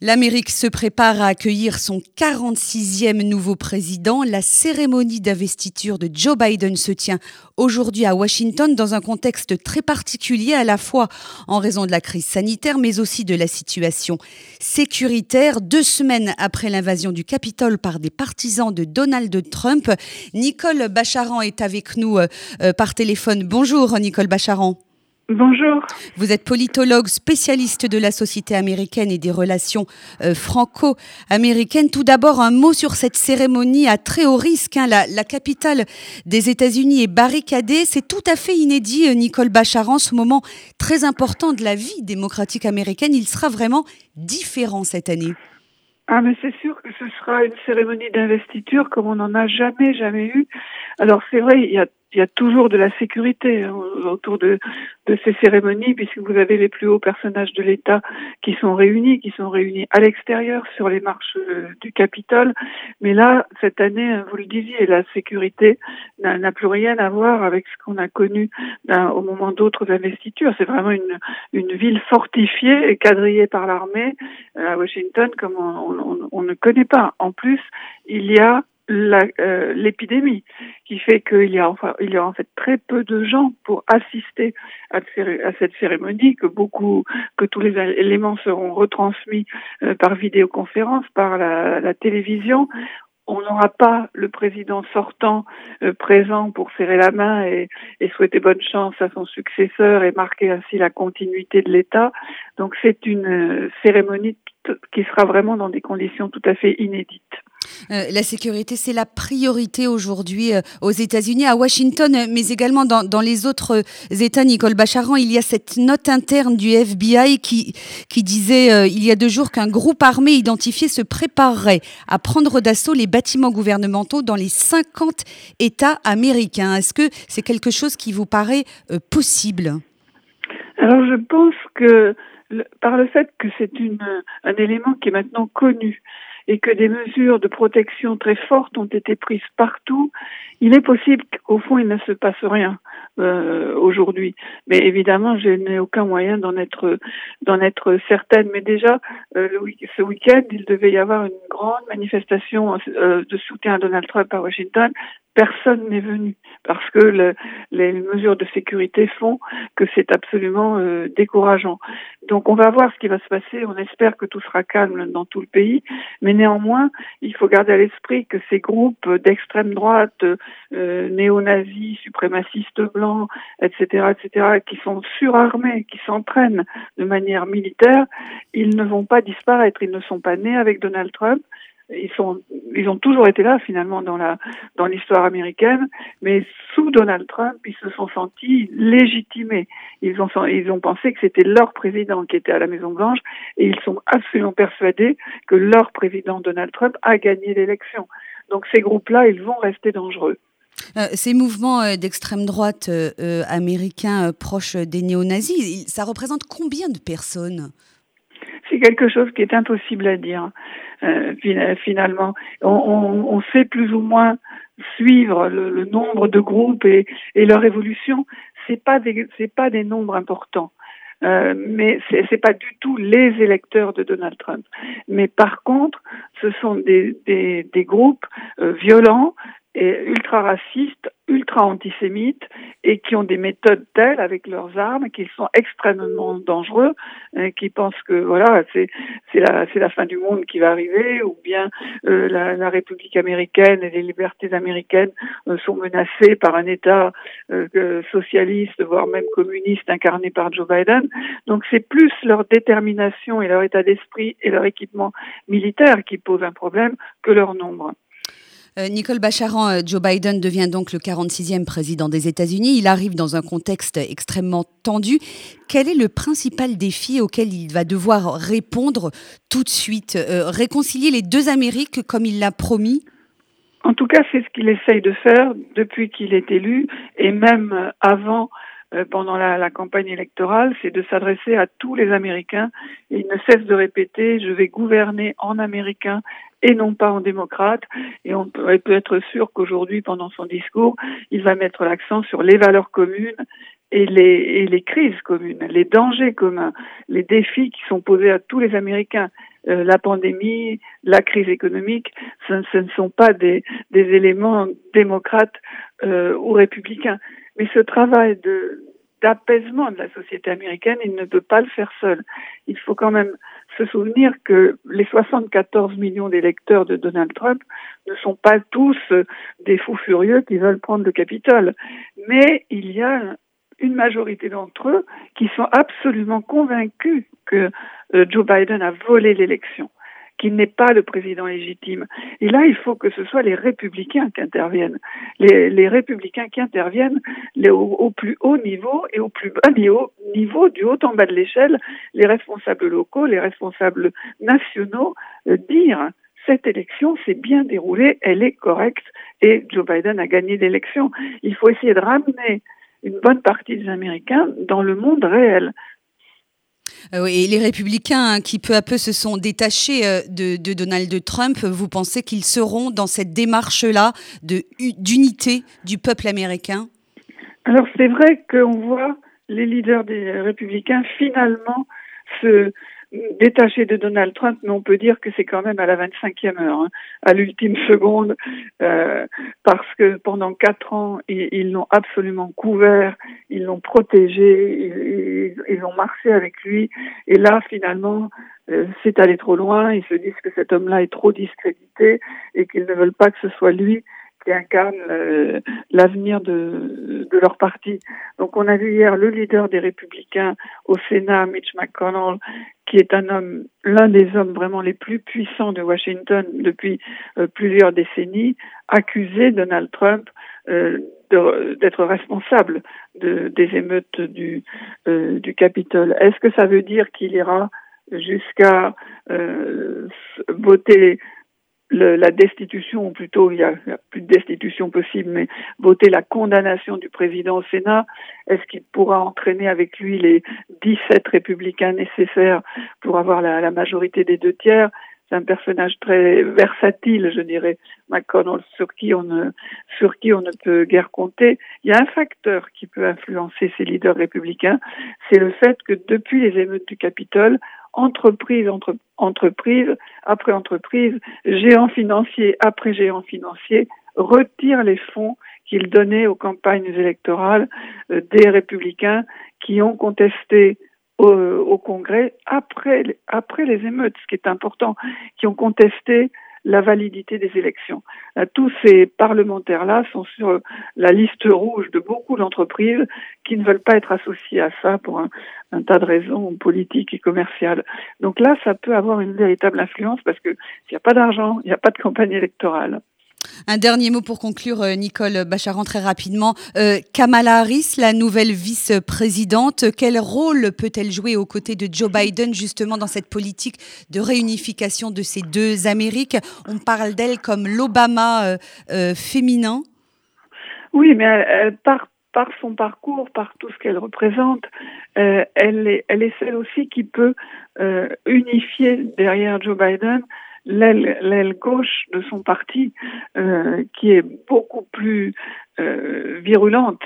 L'Amérique se prépare à accueillir son 46e nouveau président. La cérémonie d'investiture de Joe Biden se tient aujourd'hui à Washington dans un contexte très particulier à la fois en raison de la crise sanitaire mais aussi de la situation sécuritaire. Deux semaines après l'invasion du Capitole par des partisans de Donald Trump, Nicole Bacharan est avec nous euh, euh, par téléphone. Bonjour Nicole Bacharan. Bonjour. Vous êtes politologue spécialiste de la société américaine et des relations euh, franco-américaines. Tout d'abord, un mot sur cette cérémonie à très haut risque. Hein. La, capitale des États-Unis est barricadée. C'est tout à fait inédit, euh, Nicole Bacharan, ce moment très important de la vie démocratique américaine. Il sera vraiment différent cette année. Ah, mais c'est sûr que ce sera une cérémonie d'investiture comme on n'en a jamais, jamais eu. Alors, c'est vrai, il y a y a toujours de la sécurité hein, autour de, de ces cérémonies, puisque vous avez les plus hauts personnages de l'État qui sont réunis, qui sont réunis à l'extérieur sur les marches euh, du Capitole. Mais là, cette année, hein, vous le disiez, la sécurité n'a plus rien à voir avec ce qu'on a connu au moment d'autres investitures. C'est vraiment une, une ville fortifiée et quadrillée par l'armée euh, à Washington comme on, on, on ne connaît pas. En plus, il y a euh, l'épidémie, qui fait qu'il y a enfin il y a en fait très peu de gens pour assister à, cette cérémonie, que beaucoup que tous les éléments seront retransmis euh, par vidéoconférence, par la, la télévision. On n'aura pas le président sortant euh, présent pour serrer la main et, et, souhaiter bonne chance à son successeur et marquer ainsi la continuité de l'État. Donc c'est une cérémonie qui sera vraiment dans des conditions tout à fait inédites. Euh, la sécurité, c'est la priorité aujourd'hui euh, aux États-Unis, à Washington, mais également dans, les autres euh, États. Nicole Bacharan, il y a cette note interne du FBI qui, qui disait il y a deux jours qu'un groupe armé identifié se préparerait à prendre d'assaut les bâtiments gouvernementaux dans les 50 États américains. Est-ce que c'est quelque chose qui vous paraît possible? Alors je pense que par le fait que c'est un élément qui est maintenant connu, et que des mesures de protection très fortes ont été prises partout, il est possible qu'au fond il ne se passe rien euh, aujourd'hui. Mais évidemment, je n'ai aucun moyen d'en être d'en être certaine. Mais déjà, euh, ce week-end, il devait y avoir une grande manifestation euh, de soutien à Donald Trump à Washington personne n'est venu parce que le, les mesures de sécurité font que c'est absolument euh, décourageant. Donc on va voir ce qui va se passer. On espère que tout sera calme dans tout le pays, mais néanmoins il faut garder à l'esprit que ces groupes d'extrême droite, euh, néo-nazis, suprémacistes blancs, etc., etc., qui sont surarmés, qui s'entraînent de manière militaire, ils ne vont pas disparaître. Ils ne sont pas nés avec Donald Trump ils sont ils ont toujours été là finalement dans la dans l'histoire américaine. Mais sous Donald Trump ils se sont sentis légitimés. Ils ont ils ont pensé que c'était leur président qui était à la Maison Blanche et ils sont absolument persuadés que leur président Donald Trump a gagné l'élection. Donc ces groupes là ils vont rester dangereux. Euh, ces mouvements euh, d'extrême droite euh, américains proches des néo-nazis, ça représente combien de personnes? C'est quelque chose qui est impossible à dire euh, finalement. On, on, sait plus ou moins suivre le, nombre de groupes et, leur évolution. C'est pas des c'est pas des nombres importants. Euh, mais c'est pas du tout les électeurs de Donald Trump. Mais par contre, ce sont des, des, des groupes euh, violents et ultra racistes, ultra antisémites et qui ont des méthodes telles avec leurs armes qu'ils sont extrêmement dangereux, hein, qui pensent que voilà c'est c'est la c'est la fin du monde qui va arriver ou bien euh, la, République américaine et les libertés américaines euh, sont menacées par un État euh, socialiste voire même communiste incarné par Joe Biden. Donc c'est plus leur détermination et leur état d'esprit et leur équipement militaire qui posent un problème que leur nombre. Euh, Nicole Bacharan, euh, Joe Biden devient donc le 46e président des États-Unis. Il arrive dans un contexte extrêmement tendu. Quel est le principal défi auquel il va devoir répondre tout de suite euh, Réconcilier les deux Amériques comme il l'a promis? En tout cas, c'est ce qu'il essaye de faire depuis qu'il est élu et même avant pendant la, campagne électorale, c'est de s'adresser à tous les Américains. Il ne cesse de répéter, je vais gouverner en Américain et non pas en démocrate. Et on peut être sûr qu'aujourd'hui, pendant son discours, il va mettre l'accent sur les valeurs communes et les, et les crises communes, les dangers communs, les défis qui sont posés à tous les Américains. Euh, la pandémie, la crise économique, ce, ne sont pas des, des éléments démocrates euh, ou républicains. Mais ce travail d'apaisement de la société américaine, il ne peut pas le faire seul. Il faut quand même se souvenir que les 74 millions d'électeurs de Donald Trump ne sont pas tous des fous furieux qui veulent prendre le Capitole. Mais il y a une majorité d'entre eux qui sont absolument convaincus que euh, Joe Biden a volé l'élection, qu'il n'est pas le président légitime. Et là, il faut que ce soit les républicains qui interviennent. Les, républicains qui interviennent au, plus haut niveau et au plus bas niveau, niveau du haut en bas de l'échelle, les responsables locaux, les responsables nationaux, euh, dire cette élection s'est bien déroulée, elle est correcte et Joe Biden a gagné l'élection. Il faut essayer de ramener une bonne partie des Américains dans le monde réel. Euh, et les républicains hein, qui peu à peu se sont détachés euh, de, de Donald Trump, vous pensez qu'ils seront dans cette démarche-là d'unité du peuple américain? Alors c'est vrai qu'on voit les leaders des républicains finalement se, détaché de Donald Trump, mais on peut dire que c'est quand même à la 25e heure, hein, à l'ultime seconde, euh, parce que pendant quatre ans, ils l'ont absolument couvert, ils l'ont protégé, ils, ont marché avec lui, et là, finalement, euh, c'est allé trop loin, ils se disent que cet homme-là est trop discrédité et qu'ils ne veulent pas que ce soit lui qui incarne euh, l'avenir de, leur parti. Donc on a vu hier le leader des républicains au Sénat, Mitch McConnell, qui est un homme, l'un des hommes vraiment les plus puissants de Washington depuis euh, plusieurs décennies, accuser Donald Trump euh, d'être responsable de, des émeutes du, euh, du Capitole. Est-ce que ça veut dire qu'il ira jusqu'à voter le, la destitution, ou plutôt il y, a, plus de destitution possible, mais voter la condamnation du président au Sénat, est-ce qu'il pourra entraîner avec lui les 17 républicains nécessaires pour avoir la, la majorité des deux tiers? C'est un personnage très versatile, je dirais, McConnell, sur qui on ne, sur qui on ne peut guère compter. Il y a un facteur qui peut influencer ces leaders républicains, c'est le fait que depuis les émeutes du Capitole, entreprise entre entreprise après entreprise, géant financier après géant financier retire les fonds qu'ils donnaient aux campagnes électorales euh, des républicains qui ont contesté au, au, Congrès après, après les émeutes, ce qui est important, qui ont contesté la validité des élections. Euh, tous ces parlementaires-là sont sur la liste rouge de beaucoup d'entreprises qui ne veulent pas être associées à ça pour un, un, tas de raisons politiques et commerciales. Donc là, ça peut avoir une véritable influence parce que s'il n'y a pas d'argent, il n'y a pas de campagne électorale. Un dernier mot pour conclure, euh, Nicole Bacharan, très rapidement. Euh, Kamala Harris, la nouvelle vice-présidente, quel rôle peut-elle jouer aux côtés de Joe Biden justement dans cette politique de réunification de ces deux Amériques? On parle d'elle comme l'Obama euh, féminin. Oui, mais par son parcours, par tout ce qu'elle représente, elle, est, elle est celle aussi qui peut unifier derrière Joe Biden l'aile gauche de son parti, euh, qui est beaucoup plus euh, virulente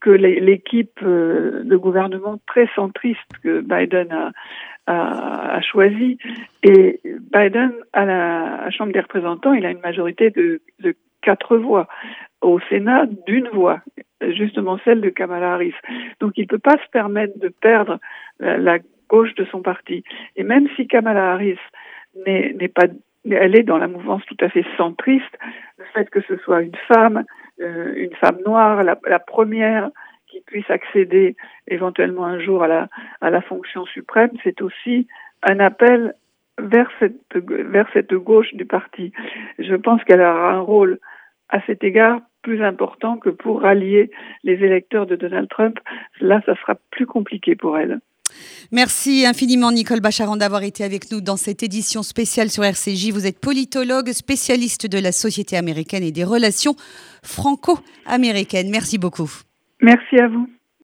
que l'équipe euh, de gouvernement très centriste que Biden a, a, a choisi. Et Biden, à la Chambre des représentants, il a une majorité de, de quatre voix. Au Sénat, d'une voix, justement celle de Kamala Harris. Donc il ne peut pas se permettre de perdre la, la gauche de son parti. Et même si Kamala Harris n'est pas elle est dans la mouvance tout à fait centriste. Le fait que ce soit une femme, euh, une femme noire, la, première qui puisse accéder éventuellement un jour à la, à la fonction suprême, c'est aussi un appel vers cette, vers cette gauche du parti. Je pense qu'elle aura un rôle à cet égard plus important que pour rallier les électeurs de Donald Trump. Là, ça sera plus compliqué pour elle. Merci infiniment Nicole Bacharan d'avoir été avec nous dans cette édition spéciale sur RCJ. Vous êtes politologue, spécialiste de la société américaine et des relations franco-américaines. Merci beaucoup. Merci à vous.